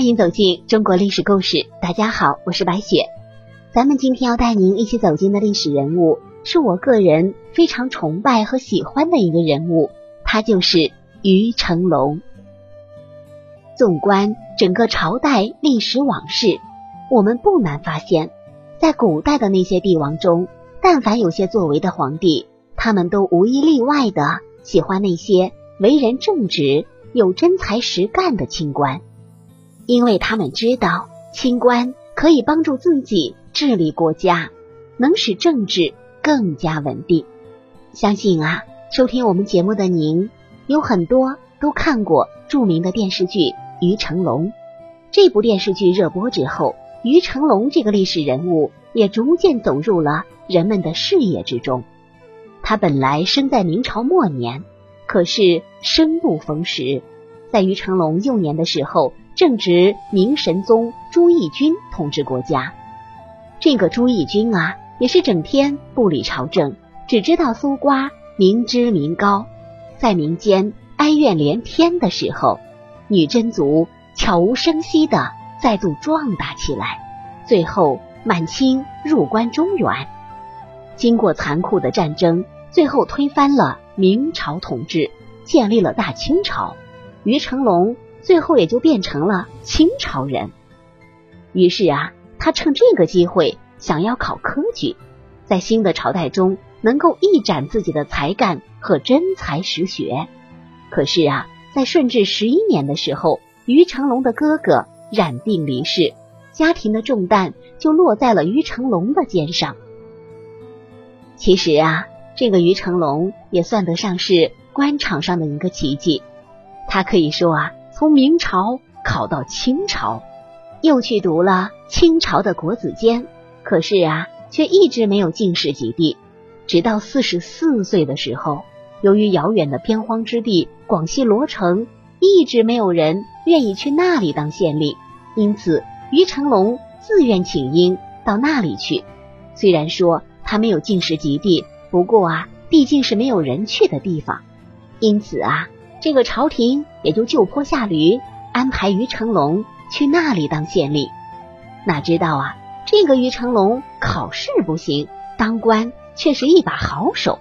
欢迎走进中国历史故事。大家好，我是白雪。咱们今天要带您一起走进的历史人物，是我个人非常崇拜和喜欢的一个人物，他就是于成龙。纵观整个朝代历史往事，我们不难发现，在古代的那些帝王中，但凡有些作为的皇帝，他们都无一例外的喜欢那些为人正直、有真才实干的清官。因为他们知道清官可以帮助自己治理国家，能使政治更加稳定。相信啊，收听我们节目的您有很多都看过著名的电视剧《于成龙》。这部电视剧热播之后，于成龙这个历史人物也逐渐走入了人们的视野之中。他本来生在明朝末年，可是生不逢时，在于成龙幼年的时候。正值明神宗朱翊钧统治国家，这个朱翊钧啊，也是整天不理朝政，只知道搜刮民脂民膏，在民间哀怨连天的时候，女真族悄无声息的再度壮大起来。最后，满清入关中原，经过残酷的战争，最后推翻了明朝统治，建立了大清朝。于成龙。最后也就变成了清朝人。于是啊，他趁这个机会想要考科举，在新的朝代中能够一展自己的才干和真才实学。可是啊，在顺治十一年的时候，于成龙的哥哥染病离世，家庭的重担就落在了于成龙的肩上。其实啊，这个于成龙也算得上是官场上的一个奇迹。他可以说啊。从明朝考到清朝，又去读了清朝的国子监，可是啊，却一直没有进士及第。直到四十四岁的时候，由于遥远的边荒之地广西罗城，一直没有人愿意去那里当县令，因此于成龙自愿请缨到那里去。虽然说他没有进士及第，不过啊，毕竟是没有人去的地方，因此啊。这个朝廷也就就坡下驴，安排于成龙去那里当县令。哪知道啊，这个于成龙考试不行，当官却是一把好手。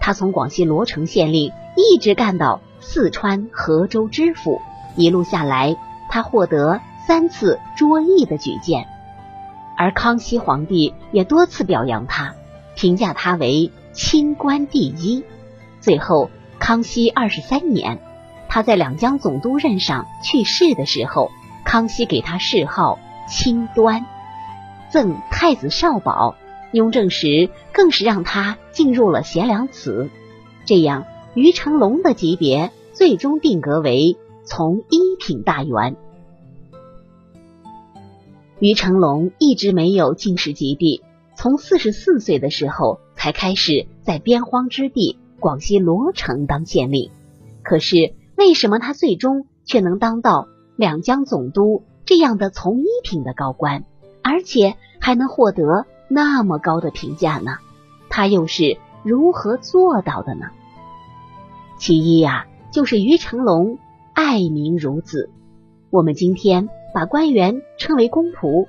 他从广西罗城县令一直干到四川河州知府，一路下来，他获得三次卓异的举荐。而康熙皇帝也多次表扬他，评价他为清官第一。最后。康熙二十三年，他在两江总督任上去世的时候，康熙给他谥号清端，赠太子少保。雍正时更是让他进入了贤良祠。这样，于成龙的级别最终定格为从一品大员。于成龙一直没有进士及第，从四十四岁的时候才开始在边荒之地。广西罗城当县令，可是为什么他最终却能当到两江总督这样的从一品的高官，而且还能获得那么高的评价呢？他又是如何做到的呢？其一呀，就是于成龙爱民如子。我们今天把官员称为公仆，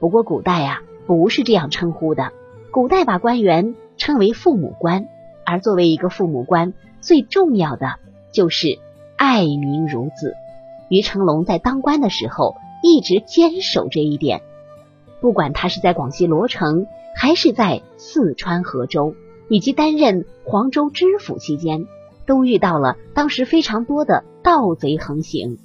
不过古代啊不是这样称呼的，古代把官员称为父母官。而作为一个父母官，最重要的就是爱民如子。于成龙在当官的时候一直坚守这一点。不管他是在广西罗城，还是在四川河州，以及担任黄州知府期间，都遇到了当时非常多的盗贼横行。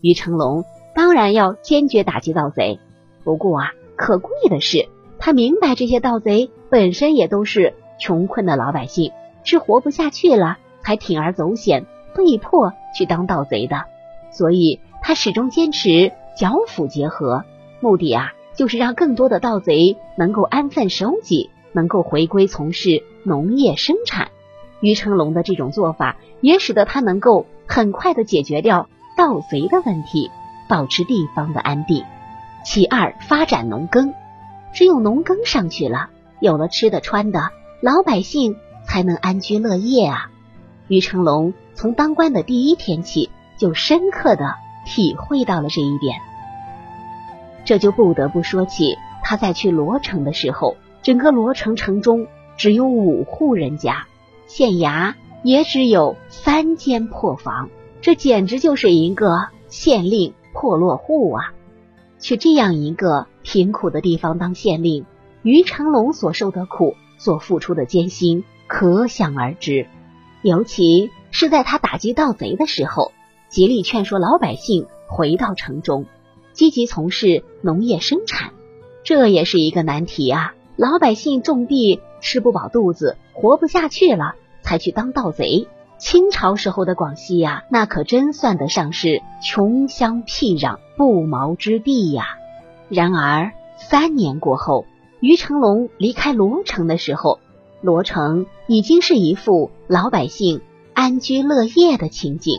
于成龙当然要坚决打击盗贼。不过啊，可贵的是，他明白这些盗贼本身也都是。穷困的老百姓是活不下去了，才铤而走险，被迫去当盗贼的。所以他始终坚持剿抚结合，目的啊，就是让更多的盗贼能够安分守己，能够回归从事农业生产。于成龙的这种做法，也使得他能够很快的解决掉盗贼的问题，保持地方的安定。其二，发展农耕，只有农耕上去了，有了吃的穿的。老百姓才能安居乐业啊！于成龙从当官的第一天起，就深刻的体会到了这一点。这就不得不说起他在去罗城的时候，整个罗城城中只有五户人家，县衙也只有三间破房，这简直就是一个县令破落户啊！去这样一个贫苦的地方当县令，于成龙所受的苦，所付出的艰辛，可想而知。尤其是在他打击盗贼的时候，极力劝说老百姓回到城中。积极从事农业生产，这也是一个难题啊！老百姓种地吃不饱肚子，活不下去了，才去当盗贼。清朝时候的广西呀，那可真算得上是穷乡僻壤、不毛之地呀。然而三年过后，于成龙离开罗城的时候，罗城已经是一副老百姓安居乐业的情景。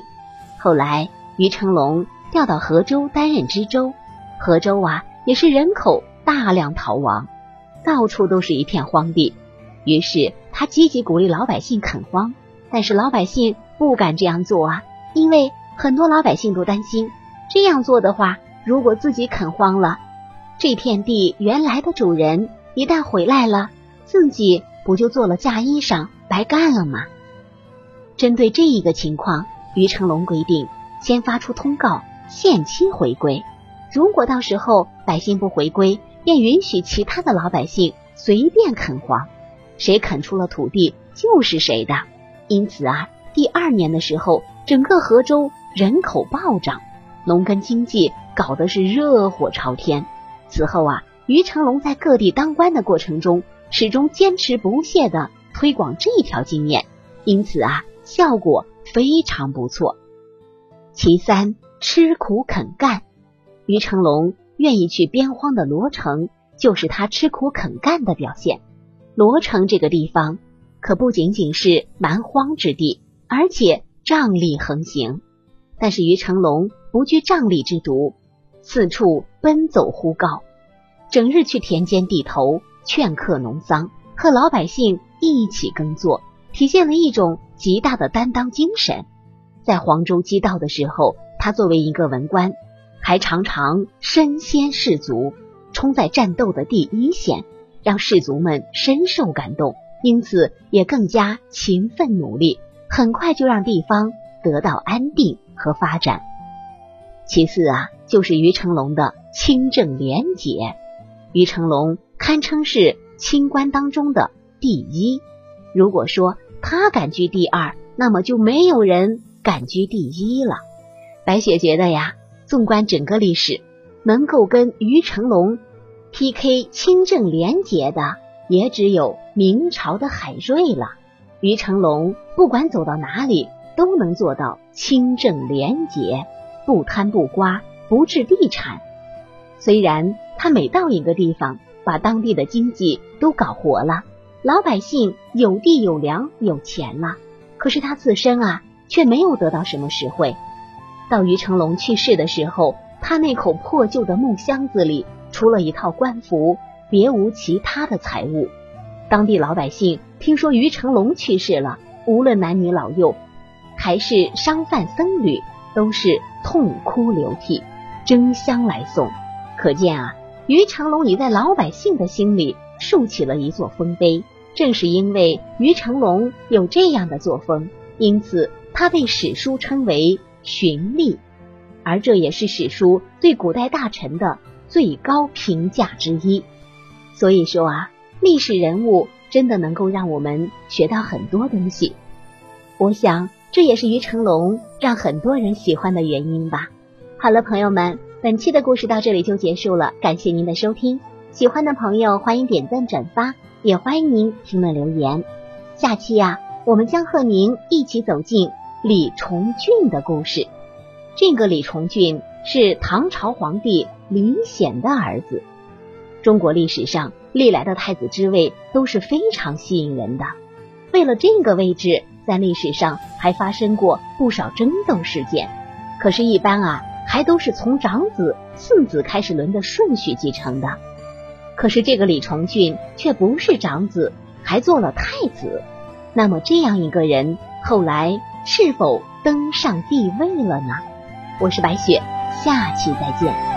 后来，于成龙。调到河州担任知州，河州啊也是人口大量逃亡，到处都是一片荒地。于是他积极鼓励老百姓垦荒，但是老百姓不敢这样做啊，因为很多老百姓都担心，这样做的话，如果自己垦荒了，这片地原来的主人一旦回来了，自己不就做了嫁衣裳白干了吗？针对这一个情况，于成龙规定先发出通告。限期回归，如果到时候百姓不回归，便允许其他的老百姓随便垦荒，谁垦出了土地就是谁的。因此啊，第二年的时候，整个河州人口暴涨，农耕经济搞得是热火朝天。此后啊，于成龙在各地当官的过程中，始终坚持不懈的推广这一条经验，因此啊，效果非常不错。其三。吃苦肯干，于成龙愿意去边荒的罗城，就是他吃苦肯干的表现。罗城这个地方可不仅仅是蛮荒之地，而且瘴疠横行。但是于成龙不惧瘴疠之毒，四处奔走呼告，整日去田间地头劝客农桑，和老百姓一起耕作，体现了一种极大的担当精神。在黄州击盗的时候。他作为一个文官，还常常身先士卒，冲在战斗的第一线，让士卒们深受感动，因此也更加勤奋努力，很快就让地方得到安定和发展。其次啊，就是于成龙的清正廉洁。于成龙堪称是清官当中的第一，如果说他敢居第二，那么就没有人敢居第一了。白雪觉得呀，纵观整个历史，能够跟于成龙 PK 清正廉洁的，也只有明朝的海瑞了。于成龙不管走到哪里，都能做到清正廉洁，不贪不刮，不治地产。虽然他每到一个地方，把当地的经济都搞活了，老百姓有地有粮有钱了，可是他自身啊，却没有得到什么实惠。到于成龙去世的时候，他那口破旧的木箱子里除了一套官服，别无其他的财物。当地老百姓听说于成龙去世了，无论男女老幼，还是商贩僧侣，都是痛哭流涕，争相来送。可见啊，于成龙已在老百姓的心里竖起了一座丰碑。正是因为于成龙有这样的作风，因此他被史书称为。循吏，而这也是史书对古代大臣的最高评价之一。所以说啊，历史人物真的能够让我们学到很多东西。我想这也是于成龙让很多人喜欢的原因吧。好了，朋友们，本期的故事到这里就结束了，感谢您的收听。喜欢的朋友欢迎点赞转发，也欢迎您评论留言。下期呀，我们将和您一起走进。李重俊的故事，这个李重俊是唐朝皇帝李显的儿子。中国历史上历来的太子之位都是非常吸引人的，为了这个位置，在历史上还发生过不少争斗事件。可是，一般啊，还都是从长子、次子开始轮的顺序继承的。可是，这个李重俊却不是长子，还做了太子。那么，这样一个人后来。是否登上帝位了呢？我是白雪。下期再见。